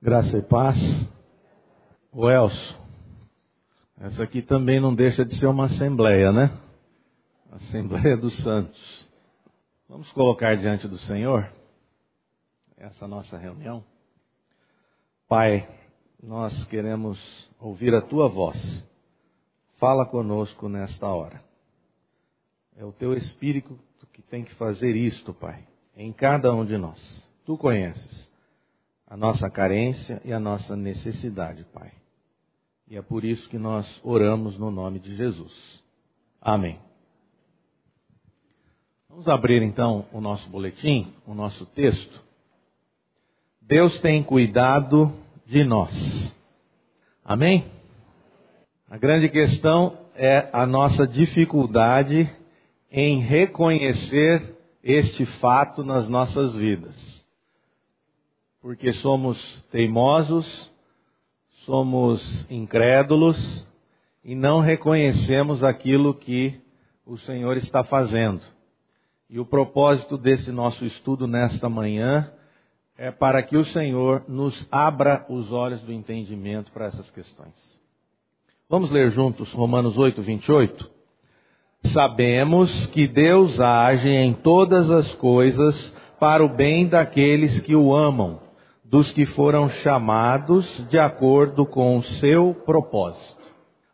Graça e paz. O Elcio, essa aqui também não deixa de ser uma assembleia, né? Assembleia dos Santos. Vamos colocar diante do Senhor essa nossa reunião. Pai, nós queremos ouvir a tua voz. Fala conosco nesta hora. É o teu espírito que tem que fazer isto, Pai, em cada um de nós. Tu conheces a nossa carência e a nossa necessidade, Pai. E é por isso que nós oramos no nome de Jesus. Amém. Vamos abrir então o nosso boletim, o nosso texto. Deus tem cuidado de nós. Amém? A grande questão é a nossa dificuldade em reconhecer este fato nas nossas vidas porque somos teimosos, somos incrédulos e não reconhecemos aquilo que o Senhor está fazendo. E o propósito desse nosso estudo nesta manhã é para que o Senhor nos abra os olhos do entendimento para essas questões. Vamos ler juntos Romanos 8, 28? Sabemos que Deus age em todas as coisas para o bem daqueles que o amam dos que foram chamados de acordo com o seu propósito.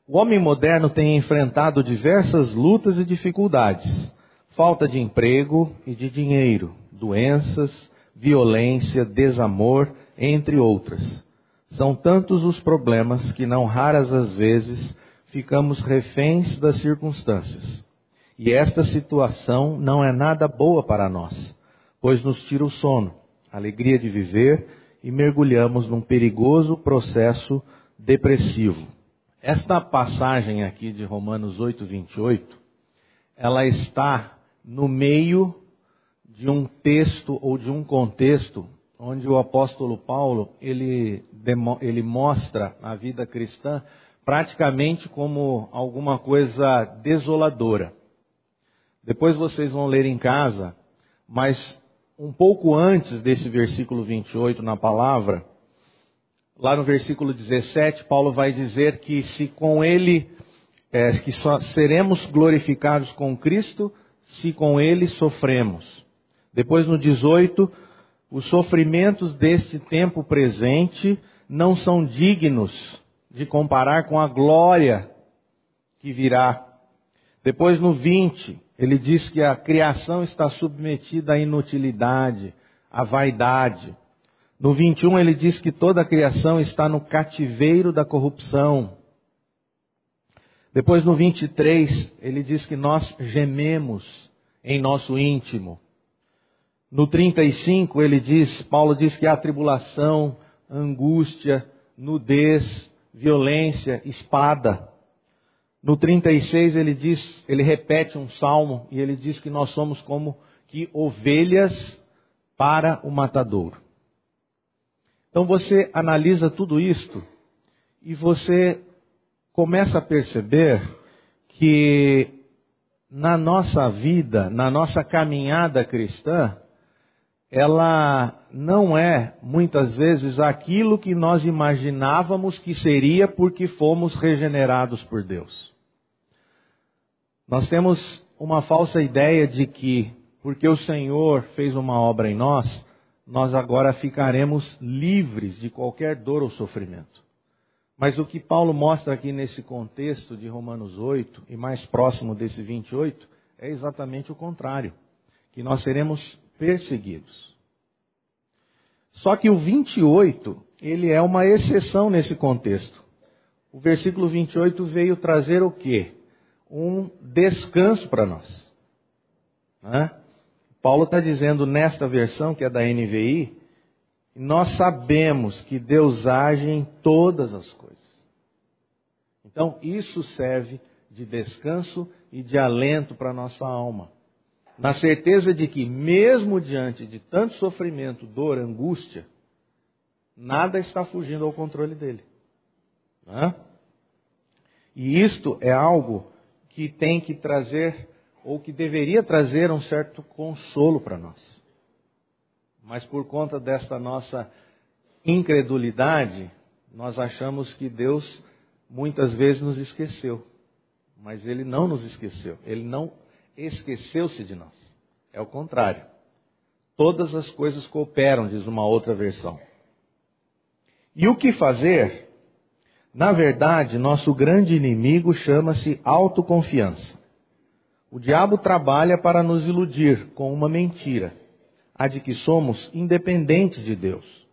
O homem moderno tem enfrentado diversas lutas e dificuldades: falta de emprego e de dinheiro, doenças, violência, desamor, entre outras. São tantos os problemas que não raras as vezes ficamos reféns das circunstâncias. E esta situação não é nada boa para nós, pois nos tira o sono, a alegria de viver e mergulhamos num perigoso processo depressivo. Esta passagem aqui de Romanos 8, 28, ela está no meio de um texto ou de um contexto onde o apóstolo Paulo ele, ele mostra a vida cristã praticamente como alguma coisa desoladora. Depois vocês vão ler em casa, mas um pouco antes desse versículo 28 na palavra, lá no versículo 17, Paulo vai dizer que se com ele, é, que só seremos glorificados com Cristo, se com ele sofremos. Depois no 18, os sofrimentos deste tempo presente não são dignos de comparar com a glória que virá. Depois no 20, ele diz que a criação está submetida à inutilidade, à vaidade. No 21 ele diz que toda a criação está no cativeiro da corrupção. Depois no 23 ele diz que nós gememos em nosso íntimo. No 35 ele diz, Paulo diz que há tribulação, angústia, nudez, violência, espada. No 36 ele diz, ele repete um salmo e ele diz que nós somos como que ovelhas para o matadouro. Então você analisa tudo isto e você começa a perceber que na nossa vida, na nossa caminhada cristã, ela não é muitas vezes aquilo que nós imaginávamos que seria porque fomos regenerados por Deus. Nós temos uma falsa ideia de que, porque o Senhor fez uma obra em nós, nós agora ficaremos livres de qualquer dor ou sofrimento. Mas o que Paulo mostra aqui nesse contexto de Romanos 8 e mais próximo desse 28 é exatamente o contrário, que nós seremos perseguidos. Só que o 28, ele é uma exceção nesse contexto. O versículo 28 veio trazer o quê? Um descanso para nós. Né? Paulo está dizendo nesta versão, que é da NVI, nós sabemos que Deus age em todas as coisas. Então, isso serve de descanso e de alento para a nossa alma. Na certeza de que, mesmo diante de tanto sofrimento, dor, angústia, nada está fugindo ao controle dele. Né? E isto é algo que tem que trazer, ou que deveria trazer um certo consolo para nós. Mas por conta desta nossa incredulidade, nós achamos que Deus muitas vezes nos esqueceu. Mas Ele não nos esqueceu. Ele não esqueceu-se de nós. É o contrário. Todas as coisas cooperam, diz uma outra versão. E o que fazer? Na verdade, nosso grande inimigo chama-se autoconfiança. O diabo trabalha para nos iludir com uma mentira, a de que somos independentes de Deus.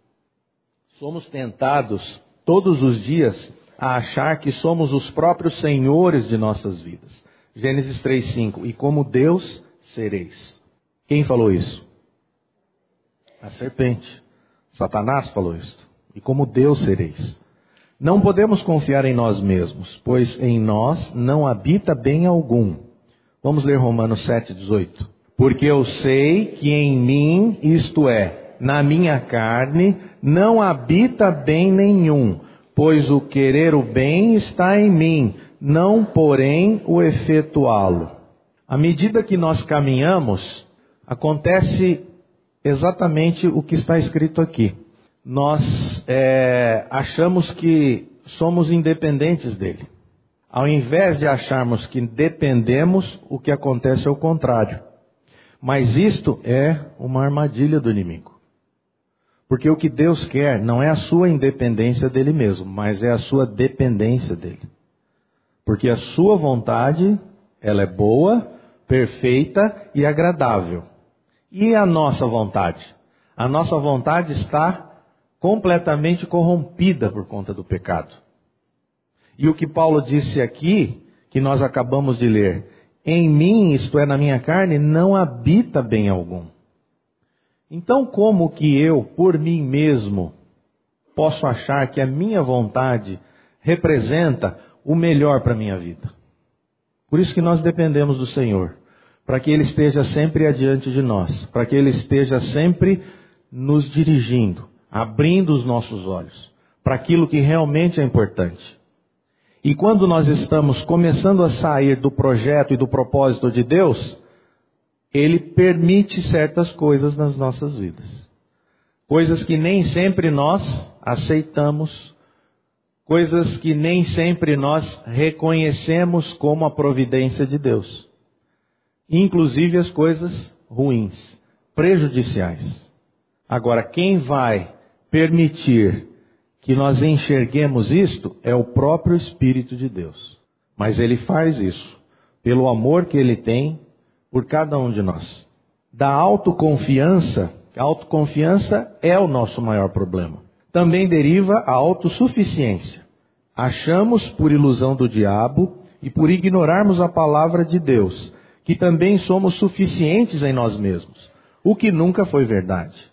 Somos tentados todos os dias a achar que somos os próprios senhores de nossas vidas. Gênesis 3:5 E como Deus sereis. Quem falou isso? A serpente. Satanás falou isso. E como Deus sereis. Não podemos confiar em nós mesmos, pois em nós não habita bem algum. Vamos ler Romanos 7:18. Porque eu sei que em mim, isto é, na minha carne, não habita bem nenhum pois o querer o bem está em mim, não porém o efetuá-lo. À medida que nós caminhamos, acontece exatamente o que está escrito aqui. Nós é, achamos que somos independentes dele. Ao invés de acharmos que dependemos, o que acontece é o contrário. Mas isto é uma armadilha do inimigo. Porque o que Deus quer não é a sua independência dele mesmo, mas é a sua dependência dele. Porque a sua vontade, ela é boa, perfeita e agradável. E a nossa vontade? A nossa vontade está completamente corrompida por conta do pecado. E o que Paulo disse aqui, que nós acabamos de ler, em mim, isto é, na minha carne, não habita bem algum. Então, como que eu, por mim mesmo, posso achar que a minha vontade representa o melhor para a minha vida? Por isso que nós dependemos do Senhor, para que Ele esteja sempre adiante de nós, para que Ele esteja sempre nos dirigindo, abrindo os nossos olhos para aquilo que realmente é importante. E quando nós estamos começando a sair do projeto e do propósito de Deus, ele permite certas coisas nas nossas vidas. Coisas que nem sempre nós aceitamos, coisas que nem sempre nós reconhecemos como a providência de Deus. Inclusive as coisas ruins, prejudiciais. Agora, quem vai permitir que nós enxerguemos isto é o próprio Espírito de Deus. Mas ele faz isso pelo amor que ele tem por cada um de nós. Da autoconfiança, a autoconfiança é o nosso maior problema. Também deriva a autossuficiência. Achamos por ilusão do diabo e por ignorarmos a palavra de Deus, que também somos suficientes em nós mesmos, o que nunca foi verdade.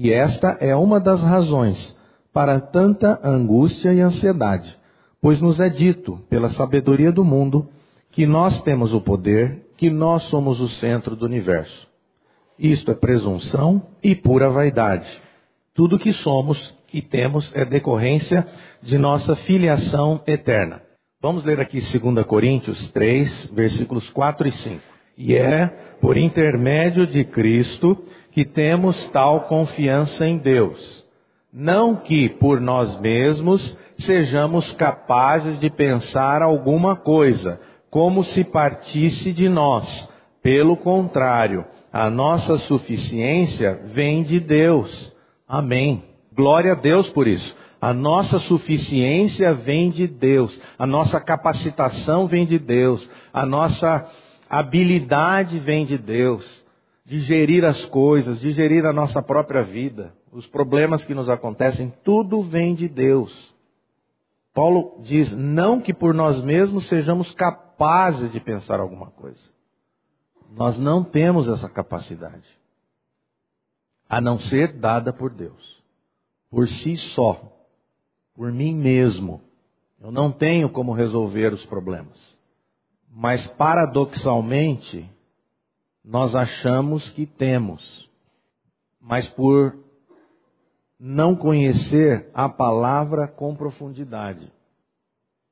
E esta é uma das razões para tanta angústia e ansiedade, pois nos é dito, pela sabedoria do mundo, que nós temos o poder que nós somos o centro do universo. Isto é presunção e pura vaidade. Tudo que somos e temos é decorrência de nossa filiação eterna. Vamos ler aqui 2 Coríntios 3, versículos 4 e 5. E é por intermédio de Cristo que temos tal confiança em Deus. Não que por nós mesmos sejamos capazes de pensar alguma coisa, como se partisse de nós. Pelo contrário, a nossa suficiência vem de Deus. Amém. Glória a Deus por isso. A nossa suficiência vem de Deus. A nossa capacitação vem de Deus. A nossa habilidade vem de Deus. De gerir as coisas, de gerir a nossa própria vida. Os problemas que nos acontecem, tudo vem de Deus. Paulo diz: não que por nós mesmos sejamos capazes capazes de pensar alguma coisa. Nós não temos essa capacidade, a não ser dada por Deus, por si só, por mim mesmo. Eu não tenho como resolver os problemas. Mas paradoxalmente, nós achamos que temos. Mas por não conhecer a palavra com profundidade,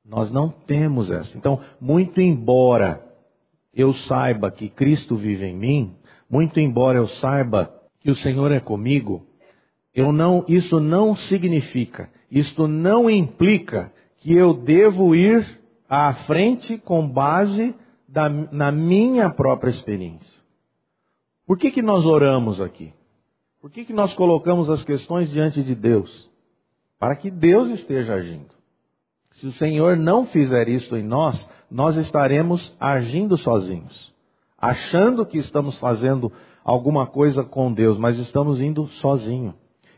nós não temos essa. Então, muito embora eu saiba que Cristo vive em mim, muito embora eu saiba que o Senhor é comigo, Eu não, isso não significa, isto não implica que eu devo ir à frente com base da, na minha própria experiência. Por que, que nós oramos aqui? Por que, que nós colocamos as questões diante de Deus? Para que Deus esteja agindo. Se o Senhor não fizer isso em nós, nós estaremos agindo sozinhos, achando que estamos fazendo alguma coisa com Deus, mas estamos indo sozinho.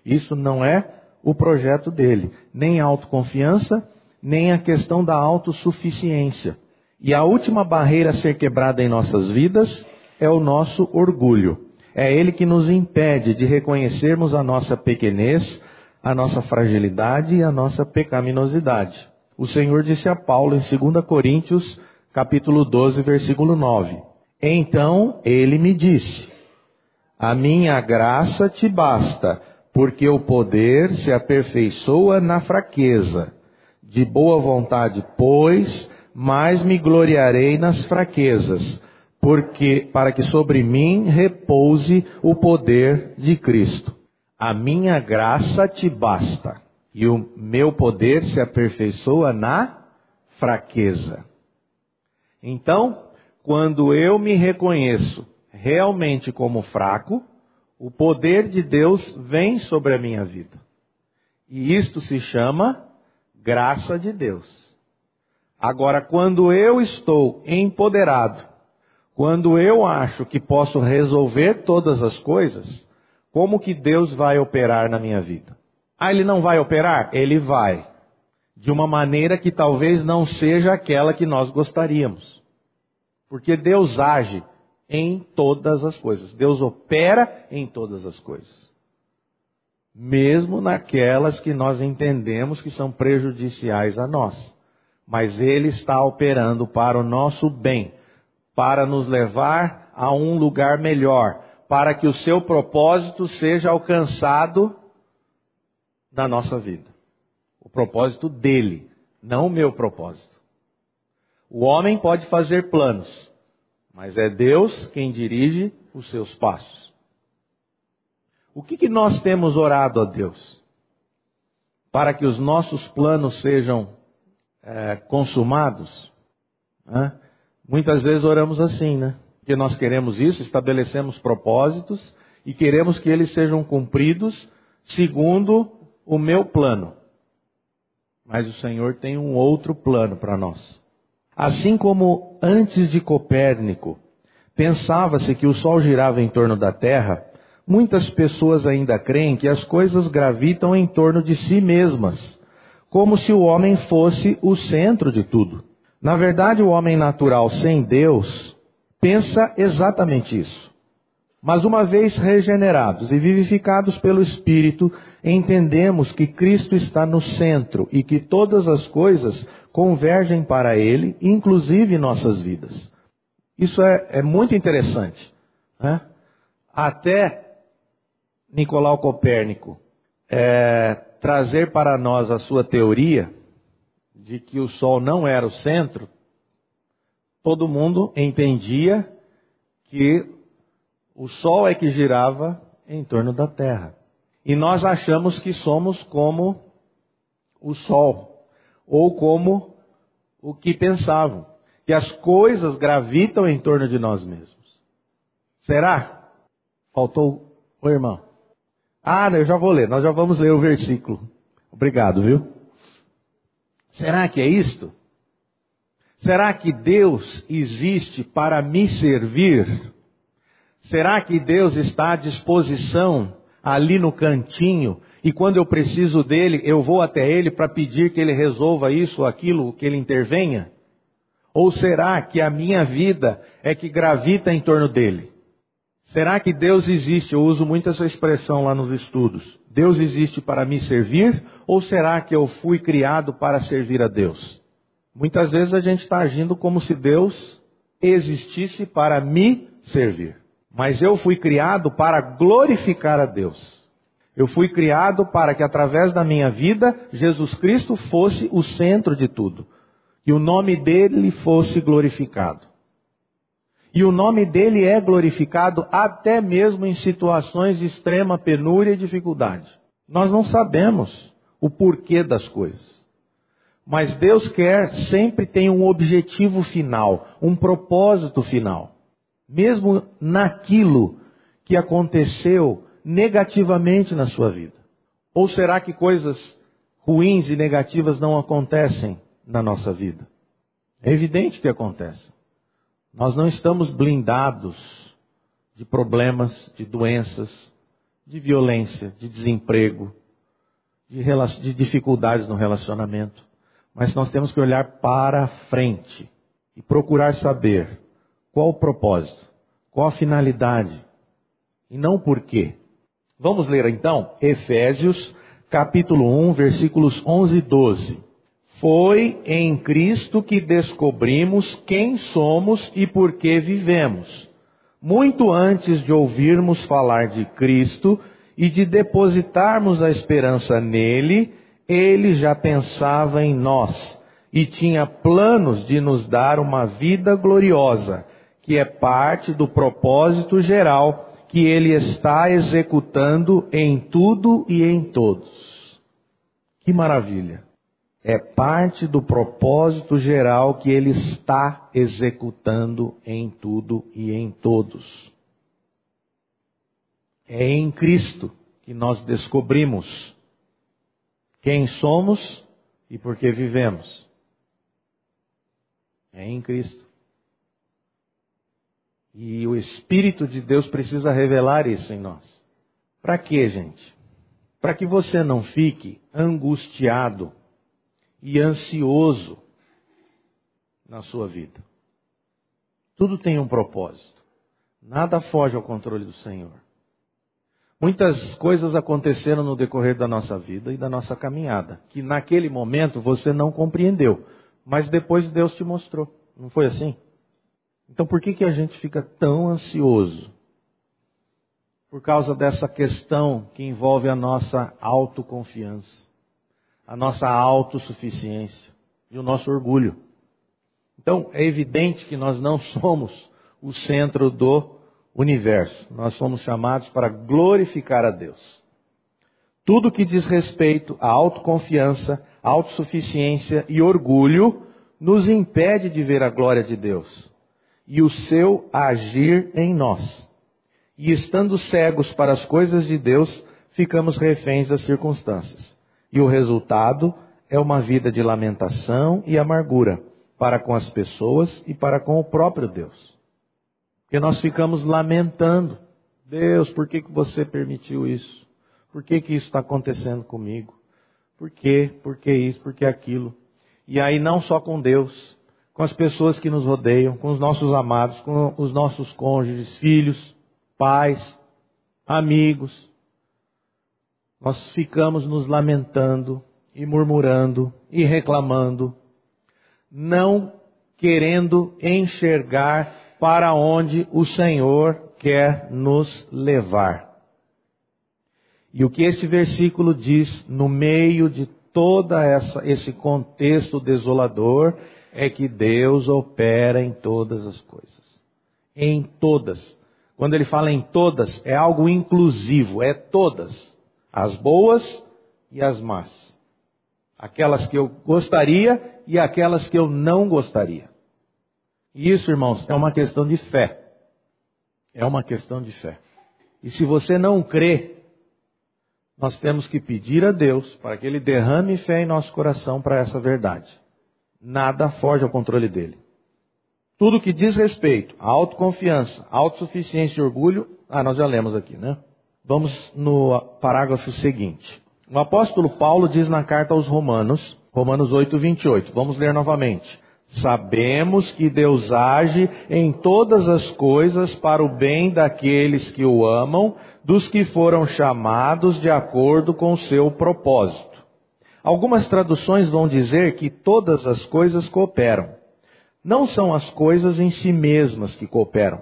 Isso não é o projeto dele, nem autoconfiança, nem a questão da autossuficiência. E a última barreira a ser quebrada em nossas vidas é o nosso orgulho. É ele que nos impede de reconhecermos a nossa pequenez, a nossa fragilidade e a nossa pecaminosidade. O Senhor disse a Paulo em 2 Coríntios, capítulo 12, versículo 9: Então ele me disse: A minha graça te basta, porque o poder se aperfeiçoa na fraqueza. De boa vontade, pois, mais me gloriarei nas fraquezas, porque para que sobre mim repouse o poder de Cristo. A minha graça te basta, e o meu poder se aperfeiçoa na fraqueza. Então, quando eu me reconheço realmente como fraco, o poder de Deus vem sobre a minha vida. E isto se chama graça de Deus. Agora, quando eu estou empoderado, quando eu acho que posso resolver todas as coisas, como que Deus vai operar na minha vida? Ah, ele não vai operar? Ele vai. De uma maneira que talvez não seja aquela que nós gostaríamos. Porque Deus age em todas as coisas. Deus opera em todas as coisas. Mesmo naquelas que nós entendemos que são prejudiciais a nós mas Ele está operando para o nosso bem, para nos levar a um lugar melhor, para que o seu propósito seja alcançado na nossa vida. O propósito dele, não o meu propósito. O homem pode fazer planos, mas é Deus quem dirige os seus passos. O que, que nós temos orado a Deus? Para que os nossos planos sejam é, consumados, né? muitas vezes oramos assim, né? Porque nós queremos isso, estabelecemos propósitos e queremos que eles sejam cumpridos segundo o meu plano. Mas o Senhor tem um outro plano para nós. Assim como antes de Copérnico pensava-se que o Sol girava em torno da Terra, muitas pessoas ainda creem que as coisas gravitam em torno de si mesmas como se o homem fosse o centro de tudo. Na verdade, o homem natural sem Deus pensa exatamente isso. Mas uma vez regenerados e vivificados pelo Espírito, entendemos que Cristo está no centro e que todas as coisas convergem para Ele, inclusive nossas vidas. Isso é, é muito interessante. Né? Até Nicolau Copérnico é, trazer para nós a sua teoria de que o Sol não era o centro, todo mundo entendia que o Sol é que girava em torno da Terra. E nós achamos que somos como o Sol, ou como o que pensavam, que as coisas gravitam em torno de nós mesmos. Será? Faltou o irmão. Ah, eu já vou ler, nós já vamos ler o versículo. Obrigado, viu? Será que é isto? Será que Deus existe para me servir? Será que Deus está à disposição ali no cantinho e quando eu preciso dele, eu vou até ele para pedir que ele resolva isso ou aquilo, que ele intervenha? Ou será que a minha vida é que gravita em torno dele? Será que Deus existe? Eu uso muito essa expressão lá nos estudos. Deus existe para me servir ou será que eu fui criado para servir a Deus? Muitas vezes a gente está agindo como se Deus existisse para me servir. Mas eu fui criado para glorificar a Deus. Eu fui criado para que através da minha vida Jesus Cristo fosse o centro de tudo. E o nome dele fosse glorificado. E o nome dele é glorificado até mesmo em situações de extrema penúria e dificuldade. Nós não sabemos o porquê das coisas. Mas Deus quer, sempre tem um objetivo final, um propósito final. Mesmo naquilo que aconteceu negativamente na sua vida. Ou será que coisas ruins e negativas não acontecem na nossa vida? É evidente que acontecem. Nós não estamos blindados de problemas, de doenças, de violência, de desemprego, de, de dificuldades no relacionamento. Mas nós temos que olhar para frente e procurar saber qual o propósito, qual a finalidade e não o porquê. Vamos ler então Efésios capítulo 1, versículos 11 e 12. Foi em Cristo que descobrimos quem somos e por que vivemos. Muito antes de ouvirmos falar de Cristo e de depositarmos a esperança nele, ele já pensava em nós e tinha planos de nos dar uma vida gloriosa, que é parte do propósito geral que ele está executando em tudo e em todos. Que maravilha! É parte do propósito geral que ele está executando em tudo e em todos. É em Cristo que nós descobrimos quem somos e por que vivemos. É em Cristo. E o Espírito de Deus precisa revelar isso em nós. Para quê, gente? Para que você não fique angustiado e ansioso na sua vida. Tudo tem um propósito. Nada foge ao controle do Senhor. Muitas coisas aconteceram no decorrer da nossa vida e da nossa caminhada, que naquele momento você não compreendeu, mas depois Deus te mostrou. Não foi assim? Então por que, que a gente fica tão ansioso? Por causa dessa questão que envolve a nossa autoconfiança, a nossa autossuficiência e o nosso orgulho. Então é evidente que nós não somos o centro do universo. Nós somos chamados para glorificar a Deus. Tudo que diz respeito à autoconfiança, autossuficiência e orgulho nos impede de ver a glória de Deus e o seu agir em nós. E estando cegos para as coisas de Deus, ficamos reféns das circunstâncias. E o resultado é uma vida de lamentação e amargura para com as pessoas e para com o próprio Deus. Porque nós ficamos lamentando. Deus, por que, que você permitiu isso? Por que, que isso está acontecendo comigo? Por quê? Por que isso? Por que aquilo? E aí não só com Deus, com as pessoas que nos rodeiam, com os nossos amados, com os nossos cônjuges, filhos, pais, amigos. Nós ficamos nos lamentando e murmurando e reclamando, não querendo enxergar para onde o Senhor quer nos levar. E o que este versículo diz no meio de essa esse contexto desolador é que Deus opera em todas as coisas. Em todas. Quando ele fala em todas, é algo inclusivo, é todas. As boas e as más. Aquelas que eu gostaria e aquelas que eu não gostaria. E isso, irmãos, é uma questão de fé. É uma questão de fé. E se você não crê, nós temos que pedir a Deus para que Ele derrame fé em nosso coração para essa verdade nada foge ao controle dele. Tudo que diz respeito à autoconfiança, autossuficiência e orgulho, ah, nós já lemos aqui, né? Vamos no parágrafo seguinte. O apóstolo Paulo diz na carta aos Romanos, Romanos 8, 28. Vamos ler novamente. Sabemos que Deus age em todas as coisas para o bem daqueles que o amam, dos que foram chamados de acordo com o seu propósito. Algumas traduções vão dizer que todas as coisas cooperam. Não são as coisas em si mesmas que cooperam,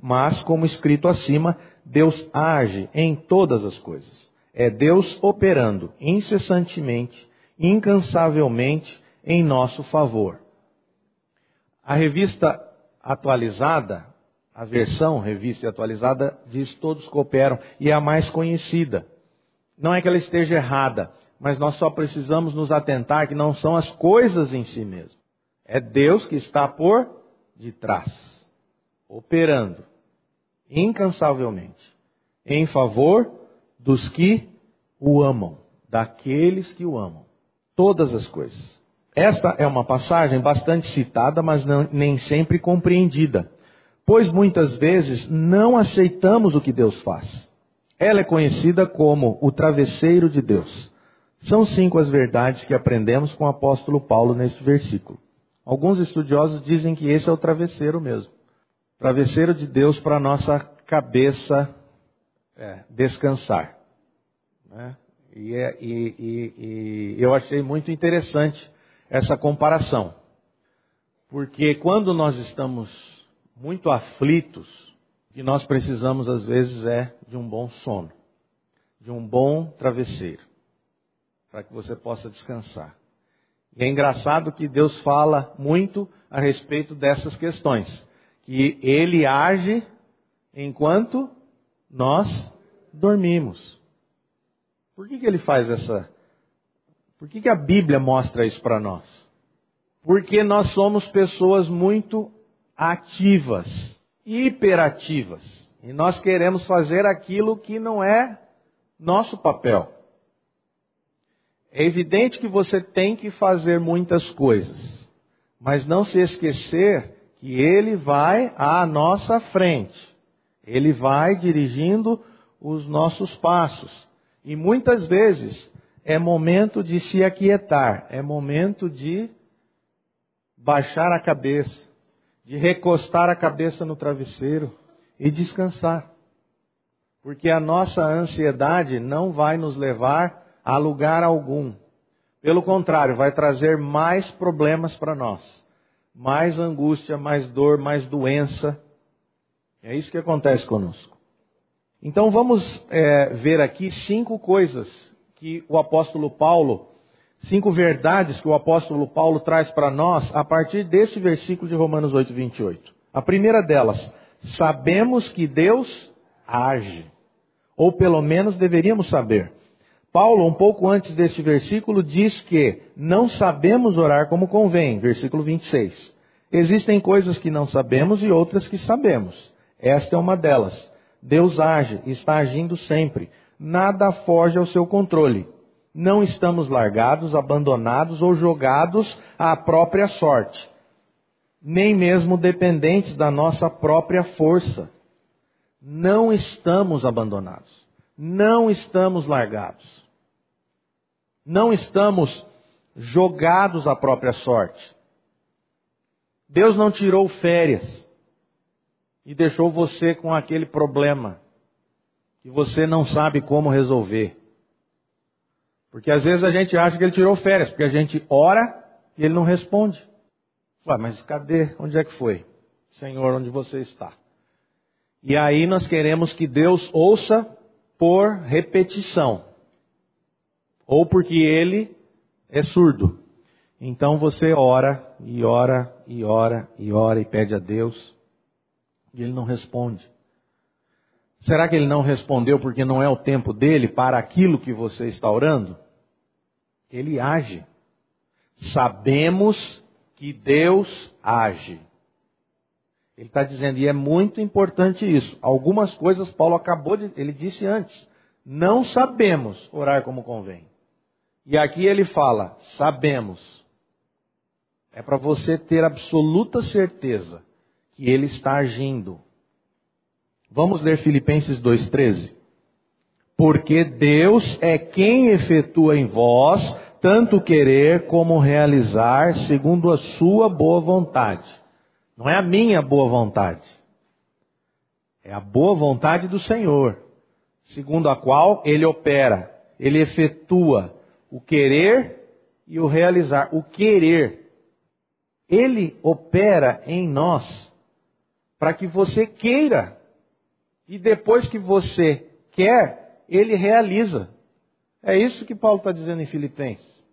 mas, como escrito acima, Deus age em todas as coisas. É Deus operando incessantemente, incansavelmente em nosso favor. A revista atualizada, a versão revista atualizada, diz todos cooperam e é a mais conhecida. Não é que ela esteja errada, mas nós só precisamos nos atentar que não são as coisas em si mesmo. É Deus que está por detrás, operando incansavelmente em favor dos que o amam, daqueles que o amam. Todas as coisas. Esta é uma passagem bastante citada, mas não, nem sempre compreendida, pois muitas vezes não aceitamos o que Deus faz. Ela é conhecida como o travesseiro de Deus. São cinco as verdades que aprendemos com o apóstolo Paulo neste versículo. Alguns estudiosos dizem que esse é o travesseiro mesmo. Travesseiro de Deus para a nossa cabeça é, descansar. Né? E, é, e, e, e eu achei muito interessante essa comparação. Porque quando nós estamos muito aflitos, o que nós precisamos às vezes é de um bom sono, de um bom travesseiro, para que você possa descansar. E é engraçado que Deus fala muito a respeito dessas questões, que Ele age enquanto nós dormimos. Por que, que Ele faz essa? Por que, que a Bíblia mostra isso para nós? Porque nós somos pessoas muito ativas, hiperativas, e nós queremos fazer aquilo que não é nosso papel. É evidente que você tem que fazer muitas coisas, mas não se esquecer que Ele vai à nossa frente. Ele vai dirigindo os nossos passos. E muitas vezes é momento de se aquietar, é momento de baixar a cabeça, de recostar a cabeça no travesseiro e descansar. Porque a nossa ansiedade não vai nos levar a lugar algum. Pelo contrário, vai trazer mais problemas para nós. Mais angústia, mais dor, mais doença. É isso que acontece conosco. Então vamos é, ver aqui cinco coisas que o apóstolo Paulo, cinco verdades que o apóstolo Paulo traz para nós a partir deste versículo de Romanos 8, 28. A primeira delas, sabemos que Deus age. Ou pelo menos deveríamos saber. Paulo, um pouco antes deste versículo, diz que não sabemos orar como convém, versículo 26. Existem coisas que não sabemos e outras que sabemos. Esta é uma delas. Deus age, está agindo sempre. Nada foge ao seu controle. Não estamos largados, abandonados ou jogados à própria sorte, nem mesmo dependentes da nossa própria força. Não estamos abandonados. Não estamos largados. Não estamos jogados à própria sorte. Deus não tirou férias e deixou você com aquele problema que você não sabe como resolver. Porque às vezes a gente acha que ele tirou férias, porque a gente ora e ele não responde. Ué, mas cadê? Onde é que foi? Senhor, onde você está? E aí nós queremos que Deus ouça por repetição ou porque ele é surdo. Então você ora e ora e ora e ora e pede a Deus e ele não responde. Será que ele não respondeu porque não é o tempo dele para aquilo que você está orando? Ele age. Sabemos que Deus age. Ele está dizendo, e é muito importante isso. Algumas coisas Paulo acabou de. Ele disse antes. Não sabemos orar como convém. E aqui ele fala: sabemos. É para você ter absoluta certeza que ele está agindo. Vamos ler Filipenses 2,13. Porque Deus é quem efetua em vós tanto querer como realizar segundo a sua boa vontade. Não é a minha boa vontade. É a boa vontade do Senhor, segundo a qual ele opera, ele efetua o querer e o realizar. O querer, ele opera em nós para que você queira. E depois que você quer, ele realiza. É isso que Paulo está dizendo em Filipenses.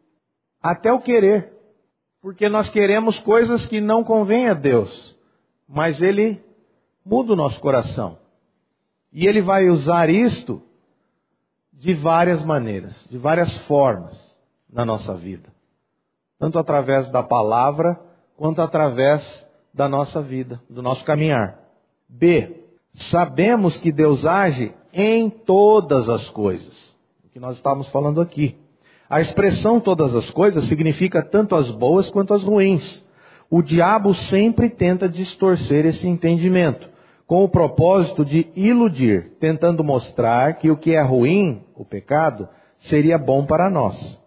Até o querer. Porque nós queremos coisas que não convêm a Deus. Mas ele muda o nosso coração. E ele vai usar isto de várias maneiras, de várias formas na nossa vida. Tanto através da palavra, quanto através da nossa vida, do nosso caminhar. B. Sabemos que Deus age em todas as coisas. O que nós estamos falando aqui. A expressão todas as coisas significa tanto as boas quanto as ruins. O diabo sempre tenta distorcer esse entendimento, com o propósito de iludir, tentando mostrar que o que é ruim, o pecado, seria bom para nós.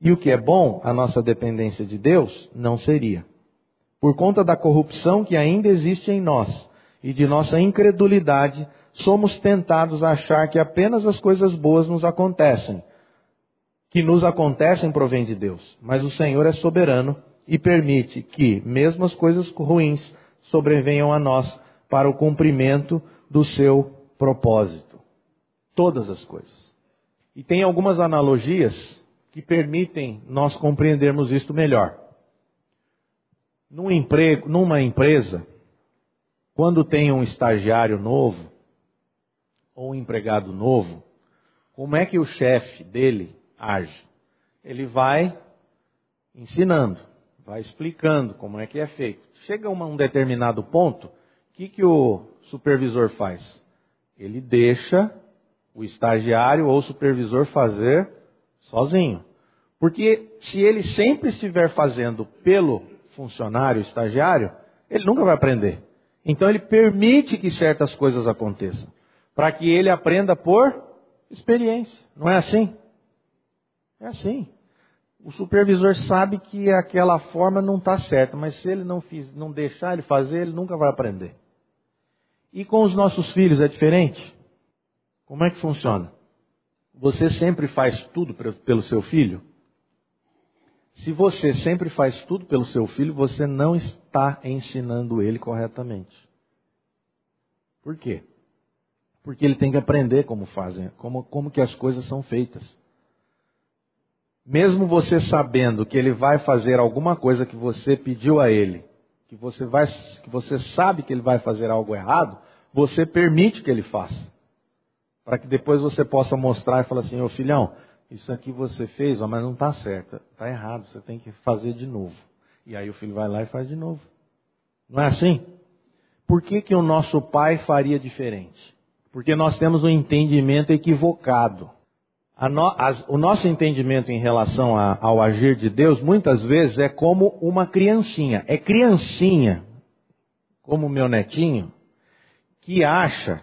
E o que é bom, a nossa dependência de Deus, não seria. Por conta da corrupção que ainda existe em nós e de nossa incredulidade, somos tentados a achar que apenas as coisas boas nos acontecem. Que nos acontecem provém de Deus, mas o Senhor é soberano e permite que, mesmo as coisas ruins, sobrevenham a nós para o cumprimento do seu propósito. Todas as coisas. E tem algumas analogias que permitem nós compreendermos isto melhor. Num emprego, numa empresa, quando tem um estagiário novo, ou um empregado novo, como é que o chefe dele age? Ele vai ensinando, vai explicando como é que é feito. Chega a um determinado ponto, o que, que o supervisor faz? Ele deixa o estagiário ou o supervisor fazer sozinho. Porque se ele sempre estiver fazendo pelo funcionário, estagiário, ele nunca vai aprender. Então ele permite que certas coisas aconteçam para que ele aprenda por experiência. Não é assim? É assim. O supervisor sabe que aquela forma não está certa, mas se ele não, fiz, não deixar ele fazer, ele nunca vai aprender. E com os nossos filhos é diferente? Como é que funciona? Você sempre faz tudo pelo seu filho? Se você sempre faz tudo pelo seu filho, você não está ensinando ele corretamente. Por quê? Porque ele tem que aprender como fazem, como, como que as coisas são feitas. Mesmo você sabendo que ele vai fazer alguma coisa que você pediu a ele, que você, vai, que você sabe que ele vai fazer algo errado, você permite que ele faça. Para que depois você possa mostrar e falar assim, ô filhão, isso aqui você fez, mas não está certo, está errado, você tem que fazer de novo. E aí o filho vai lá e faz de novo. Não é assim? Por que, que o nosso pai faria diferente? Porque nós temos um entendimento equivocado. No, as, o nosso entendimento em relação a, ao agir de Deus, muitas vezes, é como uma criancinha. É criancinha, como o meu netinho, que acha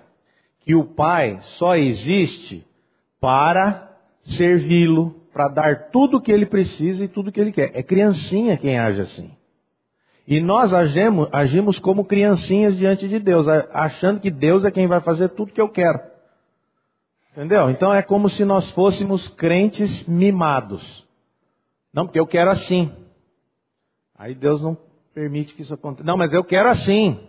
que o pai só existe para servi-lo, para dar tudo o que ele precisa e tudo o que ele quer. É criancinha quem age assim. E nós agimos, agimos como criancinhas diante de Deus, achando que Deus é quem vai fazer tudo que eu quero. Entendeu? Então é como se nós fôssemos crentes mimados. Não, porque eu quero assim. Aí Deus não permite que isso aconteça. Não, mas eu quero assim.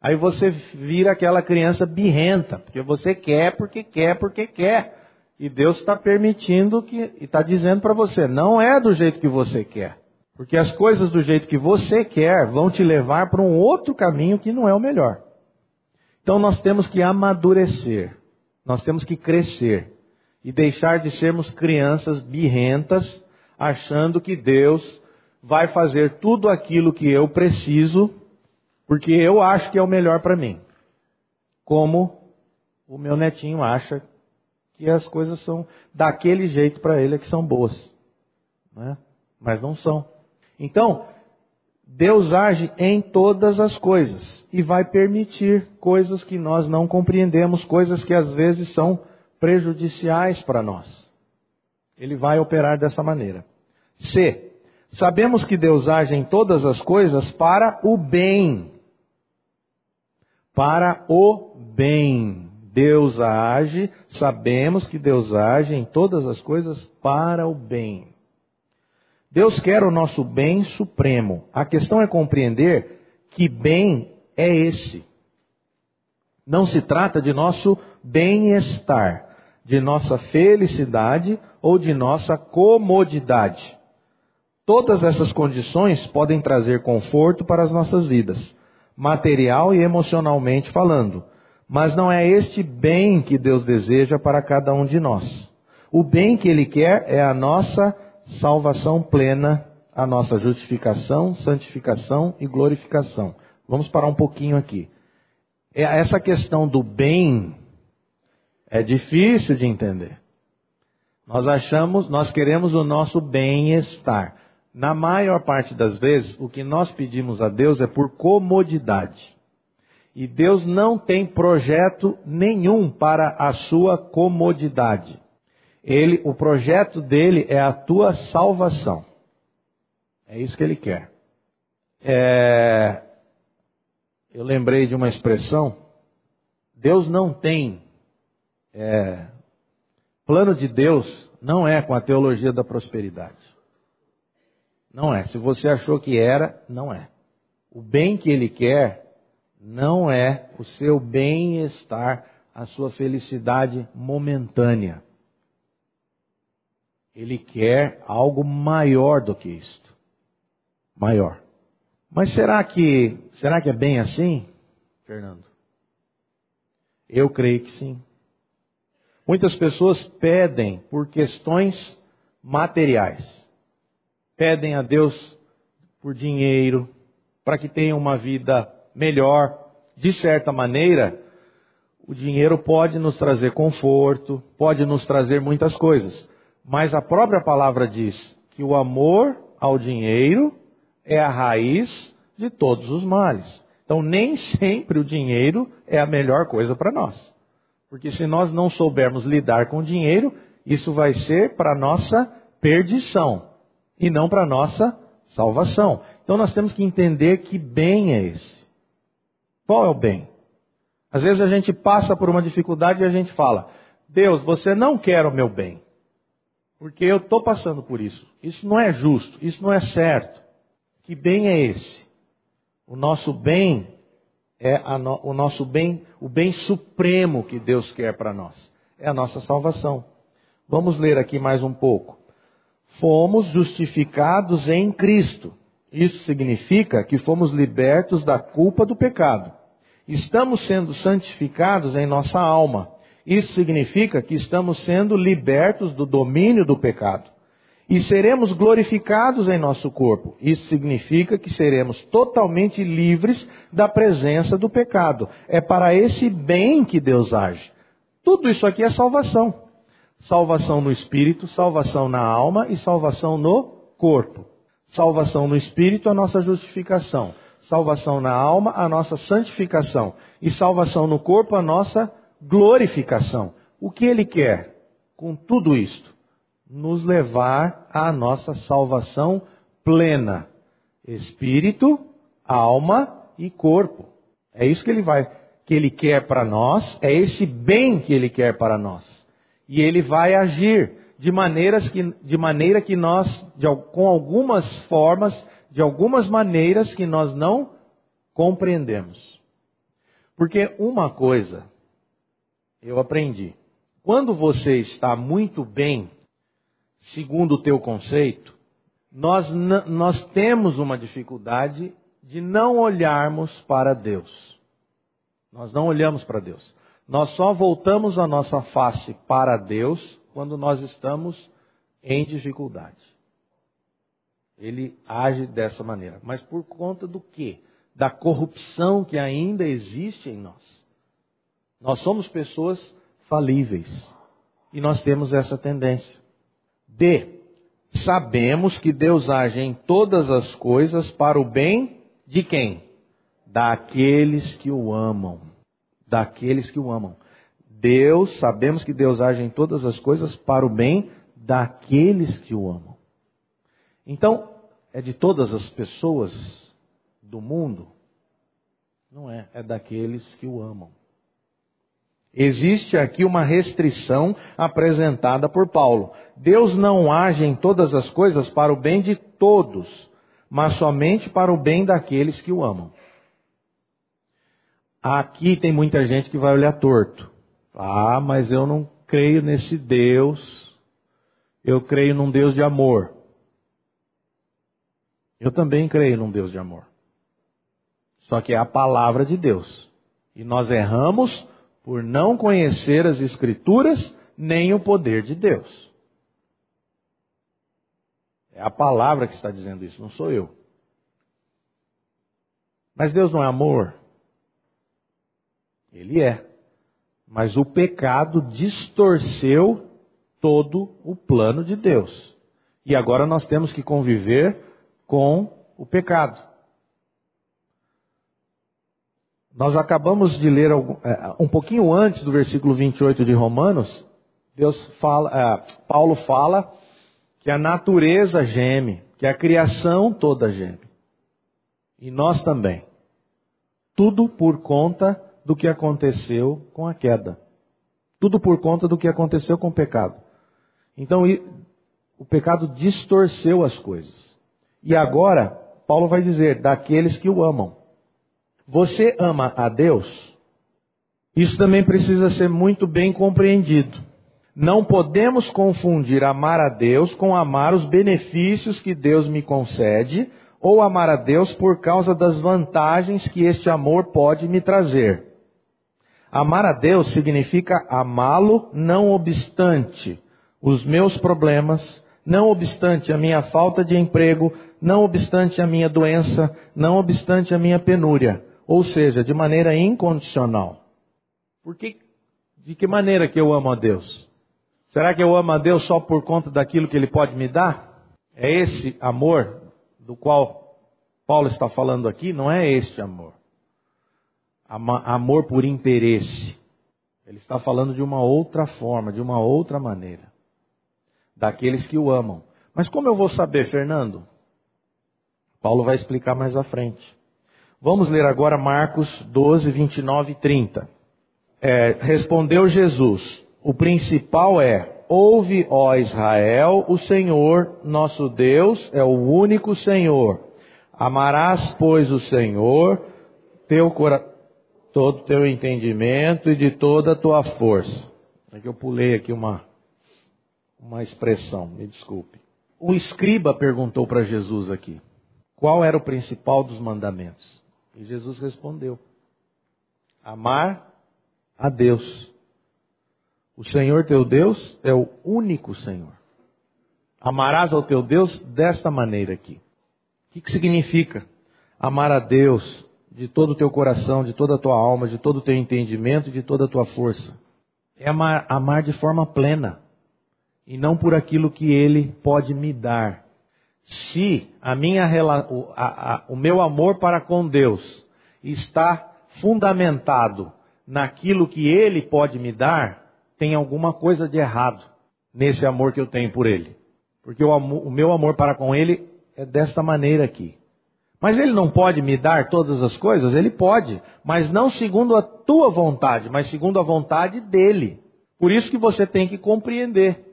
Aí você vira aquela criança birrenta, porque você quer, porque quer, porque quer. E Deus está permitindo que, e está dizendo para você, não é do jeito que você quer. Porque as coisas do jeito que você quer vão te levar para um outro caminho que não é o melhor. Então nós temos que amadurecer, nós temos que crescer e deixar de sermos crianças birrentas, achando que Deus vai fazer tudo aquilo que eu preciso, porque eu acho que é o melhor para mim. Como o meu netinho acha que as coisas são daquele jeito para ele é que são boas. Né? Mas não são. Então, Deus age em todas as coisas e vai permitir coisas que nós não compreendemos, coisas que às vezes são prejudiciais para nós. Ele vai operar dessa maneira. C. Sabemos que Deus age em todas as coisas para o bem. Para o bem. Deus age, sabemos que Deus age em todas as coisas para o bem. Deus quer o nosso bem supremo. A questão é compreender que bem é esse. Não se trata de nosso bem-estar, de nossa felicidade ou de nossa comodidade. Todas essas condições podem trazer conforto para as nossas vidas, material e emocionalmente falando, Mas não é este bem que Deus deseja para cada um de nós. O bem que Ele quer é a nossa salvação plena, a nossa justificação, santificação e glorificação. Vamos parar um pouquinho aqui. É, essa questão do bem é difícil de entender. Nós achamos, nós queremos o nosso bem-estar. Na maior parte das vezes, o que nós pedimos a Deus é por comodidade. E Deus não tem projeto nenhum para a sua comodidade. Ele, o projeto dele é a tua salvação. É isso que ele quer. É, eu lembrei de uma expressão. Deus não tem. É, plano de Deus não é com a teologia da prosperidade. Não é. Se você achou que era, não é. O bem que ele quer não é o seu bem-estar, a sua felicidade momentânea. Ele quer algo maior do que isto. Maior. Mas será que, será que é bem assim, Fernando? Eu creio que sim. Muitas pessoas pedem por questões materiais. Pedem a Deus por dinheiro, para que tenham uma vida melhor. De certa maneira, o dinheiro pode nos trazer conforto, pode nos trazer muitas coisas. Mas a própria palavra diz que o amor ao dinheiro é a raiz de todos os males. Então, nem sempre o dinheiro é a melhor coisa para nós. Porque se nós não soubermos lidar com o dinheiro, isso vai ser para nossa perdição e não para nossa salvação. Então, nós temos que entender que bem é esse. Qual é o bem? Às vezes a gente passa por uma dificuldade e a gente fala: Deus, você não quer o meu bem, porque eu estou passando por isso. Isso não é justo, isso não é certo. Que bem é esse? O nosso bem é no, o nosso bem, o bem supremo que Deus quer para nós. É a nossa salvação. Vamos ler aqui mais um pouco. Fomos justificados em Cristo. Isso significa que fomos libertos da culpa do pecado. Estamos sendo santificados em nossa alma. Isso significa que estamos sendo libertos do domínio do pecado. E seremos glorificados em nosso corpo. Isso significa que seremos totalmente livres da presença do pecado. É para esse bem que Deus age. Tudo isso aqui é salvação. Salvação no espírito, salvação na alma e salvação no corpo. Salvação no espírito, a nossa justificação. Salvação na alma, a nossa santificação. E salvação no corpo, a nossa glorificação. O que ele quer com tudo isto? Nos levar à nossa salvação plena. Espírito, alma e corpo. É isso que ele vai, que ele quer para nós, é esse bem que ele quer para nós. E ele vai agir de, maneiras que, de maneira que nós, de, com algumas formas, de algumas maneiras que nós não compreendemos. Porque uma coisa eu aprendi: quando você está muito bem, segundo o teu conceito, nós, nós temos uma dificuldade de não olharmos para Deus. Nós não olhamos para Deus. Nós só voltamos a nossa face para Deus quando nós estamos em dificuldade. Ele age dessa maneira. Mas por conta do quê? Da corrupção que ainda existe em nós. Nós somos pessoas falíveis. E nós temos essa tendência. D. Sabemos que Deus age em todas as coisas para o bem de quem? Daqueles que o amam. Daqueles que o amam. Deus, sabemos que Deus age em todas as coisas para o bem daqueles que o amam. Então, é de todas as pessoas do mundo? Não é, é daqueles que o amam. Existe aqui uma restrição apresentada por Paulo. Deus não age em todas as coisas para o bem de todos, mas somente para o bem daqueles que o amam. Aqui tem muita gente que vai olhar torto. Ah, mas eu não creio nesse Deus. Eu creio num Deus de amor. Eu também creio num Deus de amor. Só que é a palavra de Deus. E nós erramos por não conhecer as Escrituras nem o poder de Deus. É a palavra que está dizendo isso, não sou eu. Mas Deus não é amor? Ele é. Mas o pecado distorceu todo o plano de Deus. E agora nós temos que conviver com o pecado. Nós acabamos de ler é, um pouquinho antes do versículo 28 de Romanos, Deus fala, é, Paulo fala que a natureza geme, que a criação toda geme. E nós também. Tudo por conta do que aconteceu com a queda. Tudo por conta do que aconteceu com o pecado. Então, o pecado distorceu as coisas. E agora, Paulo vai dizer: daqueles que o amam. Você ama a Deus? Isso também precisa ser muito bem compreendido. Não podemos confundir amar a Deus com amar os benefícios que Deus me concede ou amar a Deus por causa das vantagens que este amor pode me trazer. Amar a Deus significa amá-lo não obstante os meus problemas, não obstante a minha falta de emprego, não obstante a minha doença, não obstante a minha penúria, ou seja, de maneira incondicional. Por que, de que maneira que eu amo a Deus? Será que eu amo a Deus só por conta daquilo que Ele pode me dar? É esse amor do qual Paulo está falando aqui? Não é este amor. Amor por interesse. Ele está falando de uma outra forma, de uma outra maneira daqueles que o amam. Mas como eu vou saber, Fernando? Paulo vai explicar mais à frente. Vamos ler agora Marcos 12, 29 e 30. É, respondeu Jesus: O principal é: Ouve, ó Israel, o Senhor nosso Deus é o único Senhor. Amarás, pois, o Senhor, teu todo teu entendimento e de toda a tua força. É que eu pulei aqui uma uma expressão, me desculpe. O escriba perguntou para Jesus aqui: qual era o principal dos mandamentos? E Jesus respondeu: amar a Deus. O Senhor teu Deus é o único Senhor. Amarás ao teu Deus desta maneira aqui. O que, que significa amar a Deus de todo o teu coração, de toda a tua alma, de todo o teu entendimento de toda a tua força? É amar, amar de forma plena e não por aquilo que Ele pode me dar. Se a minha, o, a, a, o meu amor para com Deus está fundamentado naquilo que Ele pode me dar, tem alguma coisa de errado nesse amor que eu tenho por Ele. Porque o, o meu amor para com Ele é desta maneira aqui. Mas Ele não pode me dar todas as coisas? Ele pode, mas não segundo a tua vontade, mas segundo a vontade dEle. Por isso que você tem que compreender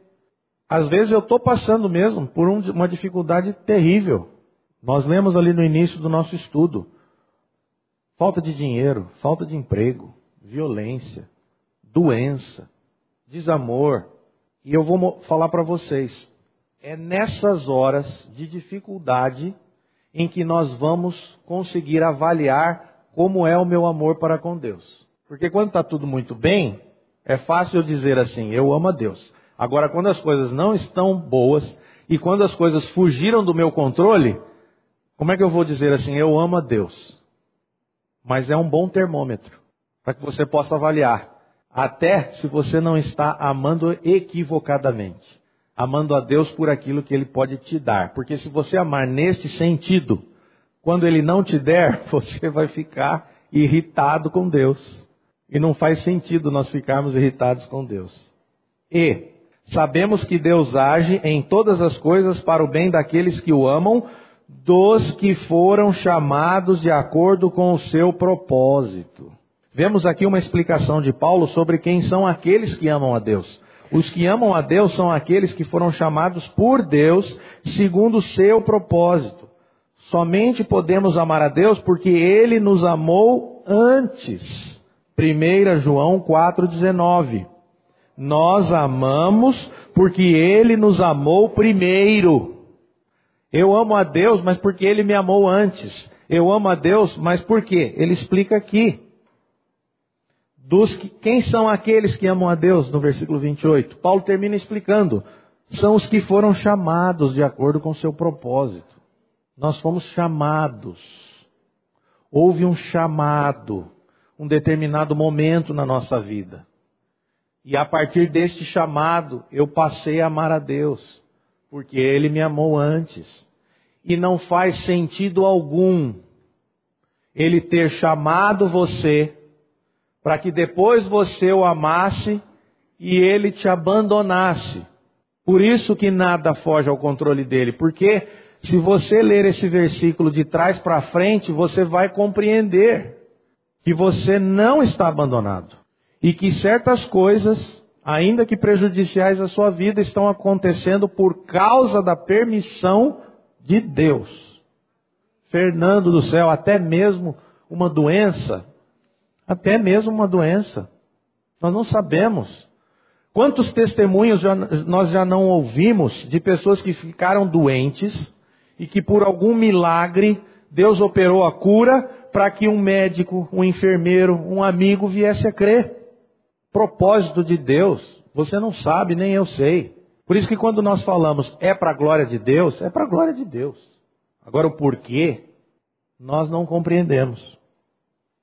às vezes eu estou passando mesmo por um, uma dificuldade terrível. Nós lemos ali no início do nosso estudo: falta de dinheiro, falta de emprego, violência, doença, desamor. E eu vou falar para vocês: é nessas horas de dificuldade em que nós vamos conseguir avaliar como é o meu amor para com Deus. Porque quando está tudo muito bem, é fácil eu dizer assim: eu amo a Deus. Agora, quando as coisas não estão boas e quando as coisas fugiram do meu controle, como é que eu vou dizer assim? Eu amo a Deus. Mas é um bom termômetro para que você possa avaliar. Até se você não está amando equivocadamente. Amando a Deus por aquilo que Ele pode te dar. Porque se você amar neste sentido, quando Ele não te der, você vai ficar irritado com Deus. E não faz sentido nós ficarmos irritados com Deus. E Sabemos que Deus age em todas as coisas para o bem daqueles que o amam, dos que foram chamados de acordo com o seu propósito. Vemos aqui uma explicação de Paulo sobre quem são aqueles que amam a Deus. Os que amam a Deus são aqueles que foram chamados por Deus segundo o seu propósito. Somente podemos amar a Deus porque Ele nos amou antes. 1 João 4,19. Nós amamos porque Ele nos amou primeiro. Eu amo a Deus, mas porque Ele me amou antes. Eu amo a Deus, mas por quê? Ele explica aqui. Dos que, quem são aqueles que amam a Deus? No versículo 28. Paulo termina explicando. São os que foram chamados de acordo com o seu propósito. Nós fomos chamados. Houve um chamado, um determinado momento na nossa vida. E a partir deste chamado, eu passei a amar a Deus, porque Ele me amou antes. E não faz sentido algum Ele ter chamado você para que depois você o amasse e Ele te abandonasse. Por isso que nada foge ao controle dele, porque se você ler esse versículo de trás para frente, você vai compreender que você não está abandonado e que certas coisas, ainda que prejudiciais à sua vida, estão acontecendo por causa da permissão de Deus. Fernando do céu, até mesmo uma doença, até mesmo uma doença. Nós não sabemos. Quantos testemunhos já, nós já não ouvimos de pessoas que ficaram doentes e que por algum milagre Deus operou a cura para que um médico, um enfermeiro, um amigo viesse a crer. Propósito de Deus, você não sabe, nem eu sei. Por isso que quando nós falamos é para a glória de Deus, é para a glória de Deus. Agora o porquê, nós não compreendemos.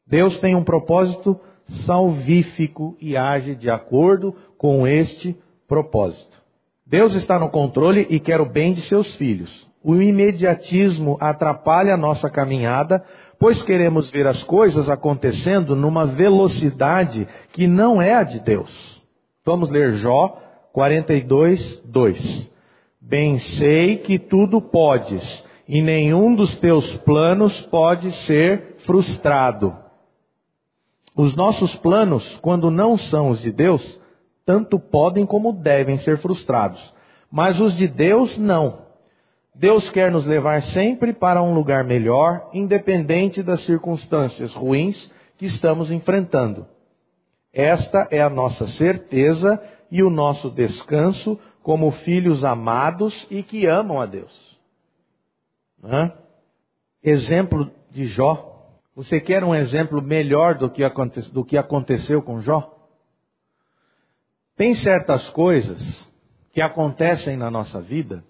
Deus tem um propósito salvífico e age de acordo com este propósito. Deus está no controle e quer o bem de seus filhos. O imediatismo atrapalha a nossa caminhada, pois queremos ver as coisas acontecendo numa velocidade que não é a de Deus. Vamos ler Jó 42, 2. Bem sei que tudo podes, e nenhum dos teus planos pode ser frustrado. Os nossos planos, quando não são os de Deus, tanto podem como devem ser frustrados. Mas os de Deus não. Deus quer nos levar sempre para um lugar melhor, independente das circunstâncias ruins que estamos enfrentando. Esta é a nossa certeza e o nosso descanso como filhos amados e que amam a Deus. Hã? Exemplo de Jó. Você quer um exemplo melhor do que, aconte do que aconteceu com Jó? Tem certas coisas que acontecem na nossa vida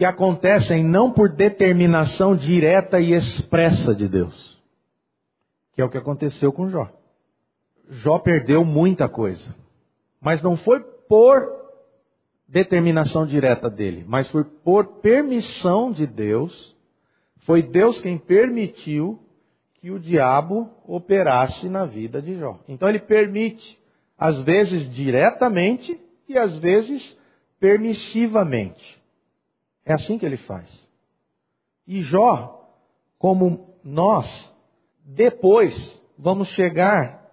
que acontecem não por determinação direta e expressa de Deus, que é o que aconteceu com Jó. Jó perdeu muita coisa, mas não foi por determinação direta dele, mas foi por permissão de Deus. Foi Deus quem permitiu que o diabo operasse na vida de Jó. Então ele permite, às vezes diretamente e às vezes permissivamente. É assim que ele faz. E Jó, como nós, depois vamos chegar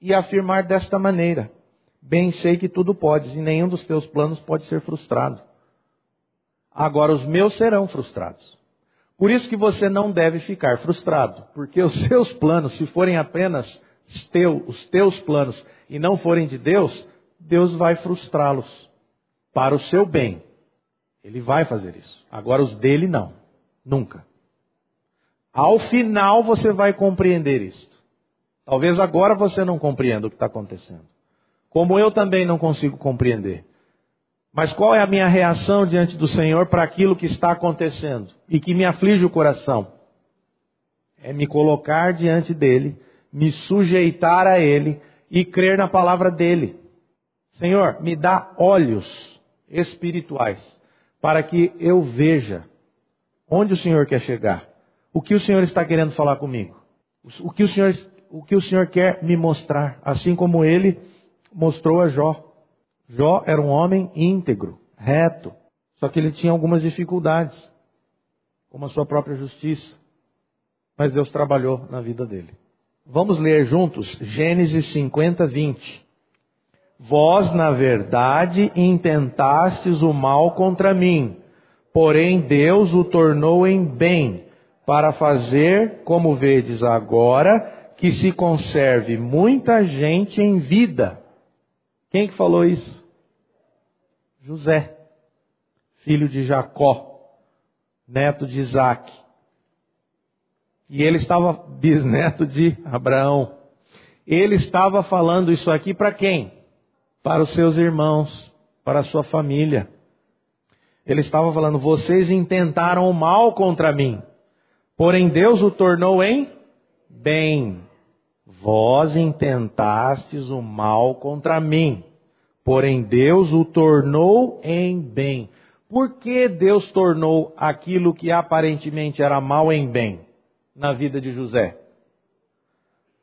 e afirmar desta maneira: Bem sei que tudo podes, e nenhum dos teus planos pode ser frustrado. Agora os meus serão frustrados. Por isso que você não deve ficar frustrado, porque os seus planos, se forem apenas teu, os teus planos e não forem de Deus, Deus vai frustrá-los para o seu bem ele vai fazer isso. Agora os dele não. Nunca. Ao final você vai compreender isto. Talvez agora você não compreenda o que está acontecendo. Como eu também não consigo compreender. Mas qual é a minha reação diante do Senhor para aquilo que está acontecendo e que me aflige o coração? É me colocar diante dele, me sujeitar a ele e crer na palavra dele. Senhor, me dá olhos espirituais para que eu veja onde o Senhor quer chegar, o que o Senhor está querendo falar comigo, o que o Senhor, o que o Senhor quer me mostrar, assim como ele mostrou a Jó. Jó era um homem íntegro, reto, só que ele tinha algumas dificuldades, como a sua própria justiça. Mas Deus trabalhou na vida dele. Vamos ler juntos Gênesis 50, 20. Vós, na verdade, intentastes o mal contra mim, porém Deus o tornou em bem, para fazer, como vedes agora, que se conserve muita gente em vida. Quem que falou isso? José, filho de Jacó, neto de Isaac. E ele estava bisneto de Abraão. Ele estava falando isso aqui para quem? Para os seus irmãos, para a sua família. Ele estava falando: vocês intentaram o mal contra mim, porém Deus o tornou em bem. Vós intentastes o mal contra mim, porém Deus o tornou em bem. Por que Deus tornou aquilo que aparentemente era mal em bem na vida de José?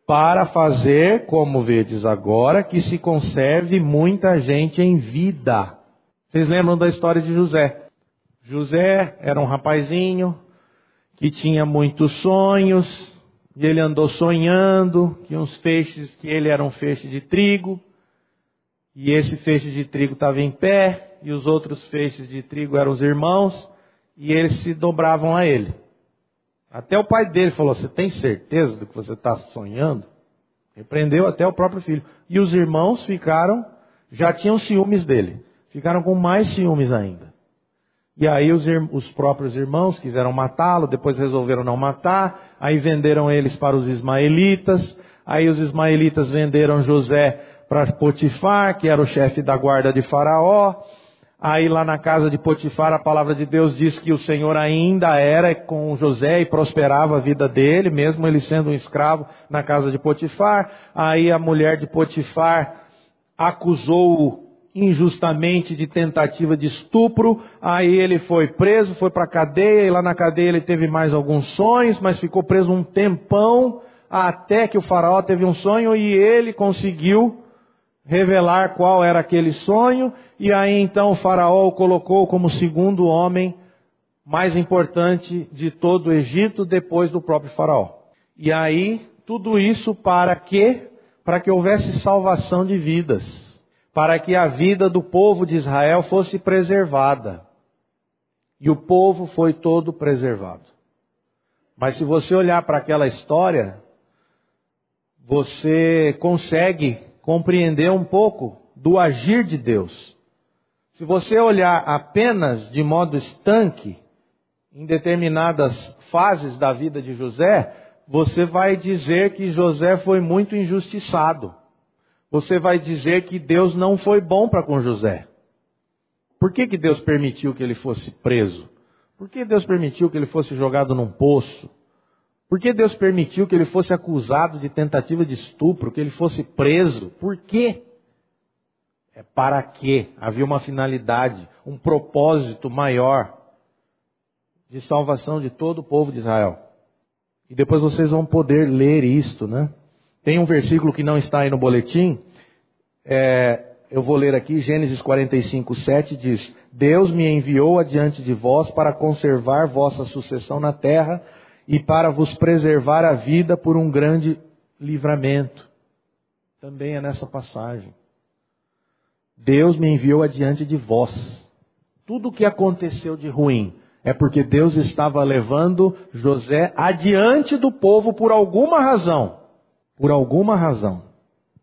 Para fazer, como vedes agora, que se conserve muita gente em vida. Vocês lembram da história de José? José era um rapazinho que tinha muitos sonhos, e ele andou sonhando que uns feixes, que ele era um feixe de trigo, e esse feixe de trigo estava em pé, e os outros feixes de trigo eram os irmãos, e eles se dobravam a ele. Até o pai dele falou: Você tem certeza do que você está sonhando? Repreendeu até o próprio filho. E os irmãos ficaram, já tinham ciúmes dele, ficaram com mais ciúmes ainda. E aí os, os próprios irmãos quiseram matá-lo, depois resolveram não matar, aí venderam eles para os ismaelitas, aí os ismaelitas venderam José para Potifar, que era o chefe da guarda de Faraó. Aí lá na casa de Potifar, a palavra de Deus diz que o Senhor ainda era com José e prosperava a vida dele, mesmo ele sendo um escravo na casa de Potifar. Aí a mulher de Potifar acusou-o injustamente de tentativa de estupro. Aí ele foi preso, foi para a cadeia, e lá na cadeia ele teve mais alguns sonhos, mas ficou preso um tempão, até que o faraó teve um sonho e ele conseguiu revelar qual era aquele sonho, e aí então o faraó o colocou como segundo homem mais importante de todo o Egito depois do próprio faraó. E aí tudo isso para quê? Para que houvesse salvação de vidas para que a vida do povo de Israel fosse preservada. E o povo foi todo preservado. Mas se você olhar para aquela história, você consegue compreender um pouco do agir de Deus. Se você olhar apenas de modo estanque, em determinadas fases da vida de José, você vai dizer que José foi muito injustiçado você vai dizer que Deus não foi bom para com José. Por que, que Deus permitiu que ele fosse preso? Por que Deus permitiu que ele fosse jogado num poço? Por que Deus permitiu que ele fosse acusado de tentativa de estupro, que ele fosse preso? Por quê? É para quê? Havia uma finalidade, um propósito maior de salvação de todo o povo de Israel. E depois vocês vão poder ler isto, né? Tem um versículo que não está aí no boletim, é, eu vou ler aqui, Gênesis 45, 7 diz: Deus me enviou adiante de vós para conservar vossa sucessão na terra e para vos preservar a vida por um grande livramento. Também é nessa passagem. Deus me enviou adiante de vós. Tudo o que aconteceu de ruim é porque Deus estava levando José adiante do povo por alguma razão por alguma razão,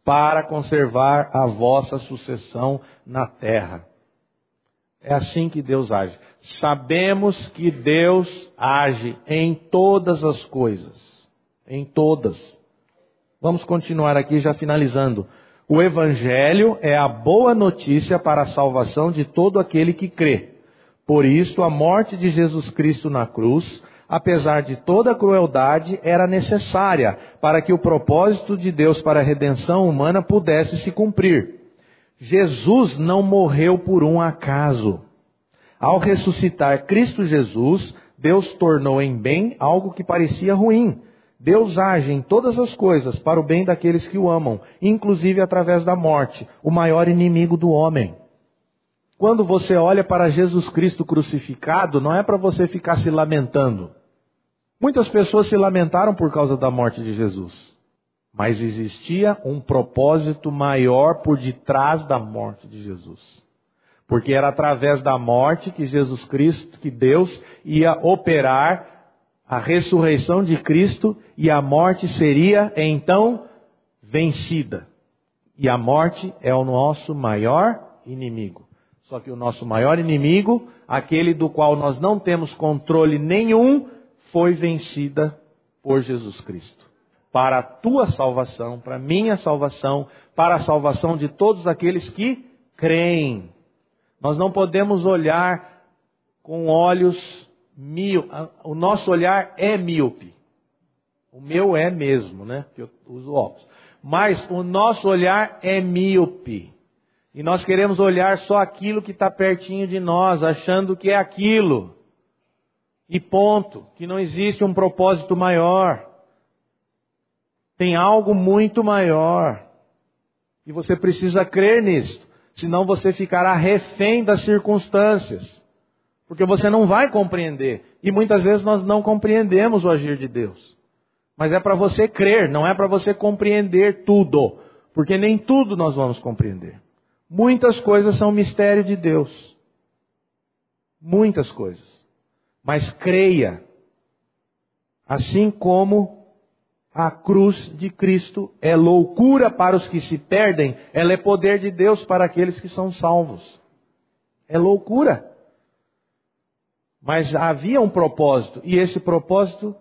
para conservar a vossa sucessão na terra. É assim que Deus age. Sabemos que Deus age em todas as coisas. Em todas. Vamos continuar aqui já finalizando. O Evangelho é a boa notícia para a salvação de todo aquele que crê. Por isso, a morte de Jesus Cristo na cruz apesar de toda a crueldade, era necessária para que o propósito de Deus para a redenção humana pudesse se cumprir. Jesus não morreu por um acaso. Ao ressuscitar Cristo Jesus, Deus tornou em bem algo que parecia ruim. Deus age em todas as coisas para o bem daqueles que o amam, inclusive através da morte, o maior inimigo do homem. Quando você olha para Jesus Cristo crucificado, não é para você ficar se lamentando. Muitas pessoas se lamentaram por causa da morte de Jesus. Mas existia um propósito maior por detrás da morte de Jesus. Porque era através da morte que Jesus Cristo, que Deus ia operar a ressurreição de Cristo e a morte seria então vencida. E a morte é o nosso maior inimigo. Só que o nosso maior inimigo, aquele do qual nós não temos controle nenhum, foi vencida por Jesus Cristo. Para a tua salvação, para a minha salvação, para a salvação de todos aqueles que creem. Nós não podemos olhar com olhos míopes. O nosso olhar é míope. O meu é mesmo, né? Porque eu uso óculos. Mas o nosso olhar é míope. E nós queremos olhar só aquilo que está pertinho de nós, achando que é aquilo. E ponto. Que não existe um propósito maior. Tem algo muito maior. E você precisa crer nisto. Senão você ficará refém das circunstâncias. Porque você não vai compreender. E muitas vezes nós não compreendemos o agir de Deus. Mas é para você crer, não é para você compreender tudo. Porque nem tudo nós vamos compreender. Muitas coisas são mistério de Deus. Muitas coisas. Mas creia. Assim como a cruz de Cristo é loucura para os que se perdem, ela é poder de Deus para aqueles que são salvos. É loucura. Mas havia um propósito, e esse propósito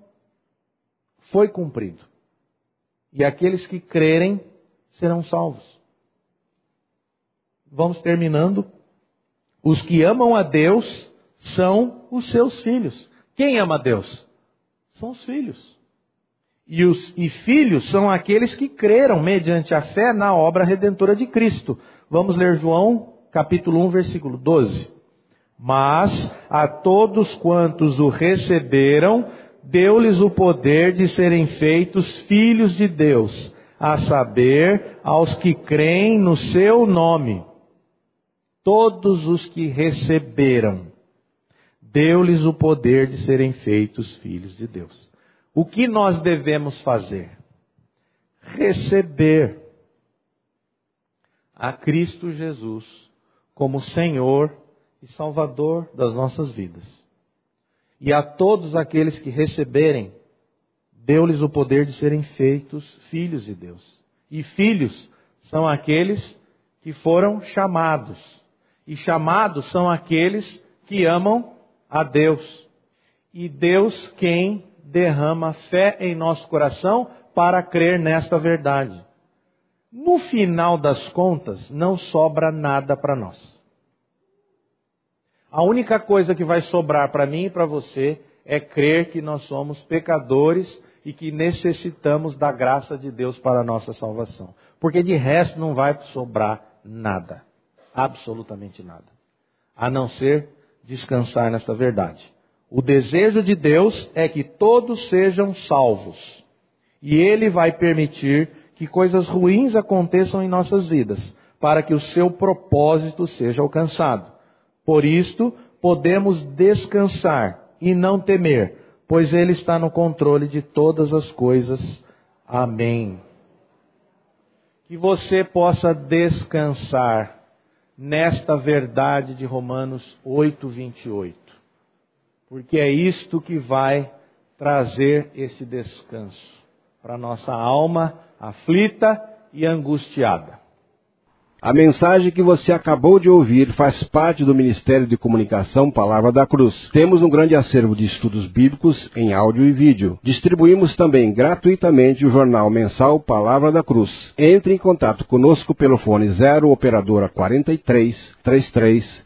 foi cumprido. E aqueles que crerem serão salvos. Vamos terminando. Os que amam a Deus são os seus filhos. Quem ama a Deus? São os filhos. E os e filhos são aqueles que creram mediante a fé na obra redentora de Cristo. Vamos ler João, capítulo 1, versículo 12. Mas a todos quantos o receberam, deu-lhes o poder de serem feitos filhos de Deus, a saber, aos que creem no seu nome. Todos os que receberam, deu-lhes o poder de serem feitos filhos de Deus. O que nós devemos fazer? Receber a Cristo Jesus como Senhor e Salvador das nossas vidas. E a todos aqueles que receberem, deu-lhes o poder de serem feitos filhos de Deus. E filhos são aqueles que foram chamados. E chamados são aqueles que amam a Deus. E Deus quem derrama fé em nosso coração para crer nesta verdade. No final das contas, não sobra nada para nós. A única coisa que vai sobrar para mim e para você é crer que nós somos pecadores e que necessitamos da graça de Deus para a nossa salvação. Porque de resto não vai sobrar nada. Absolutamente nada. A não ser descansar nesta verdade. O desejo de Deus é que todos sejam salvos. E Ele vai permitir que coisas ruins aconteçam em nossas vidas, para que o seu propósito seja alcançado. Por isto, podemos descansar e não temer, pois Ele está no controle de todas as coisas. Amém. Que você possa descansar nesta verdade de Romanos 8, 28. Porque é isto que vai trazer esse descanso para nossa alma aflita e angustiada. A mensagem que você acabou de ouvir faz parte do Ministério de Comunicação Palavra da Cruz. Temos um grande acervo de estudos bíblicos em áudio e vídeo. Distribuímos também gratuitamente o jornal mensal Palavra da Cruz. Entre em contato conosco pelo fone 0 operadora 43 33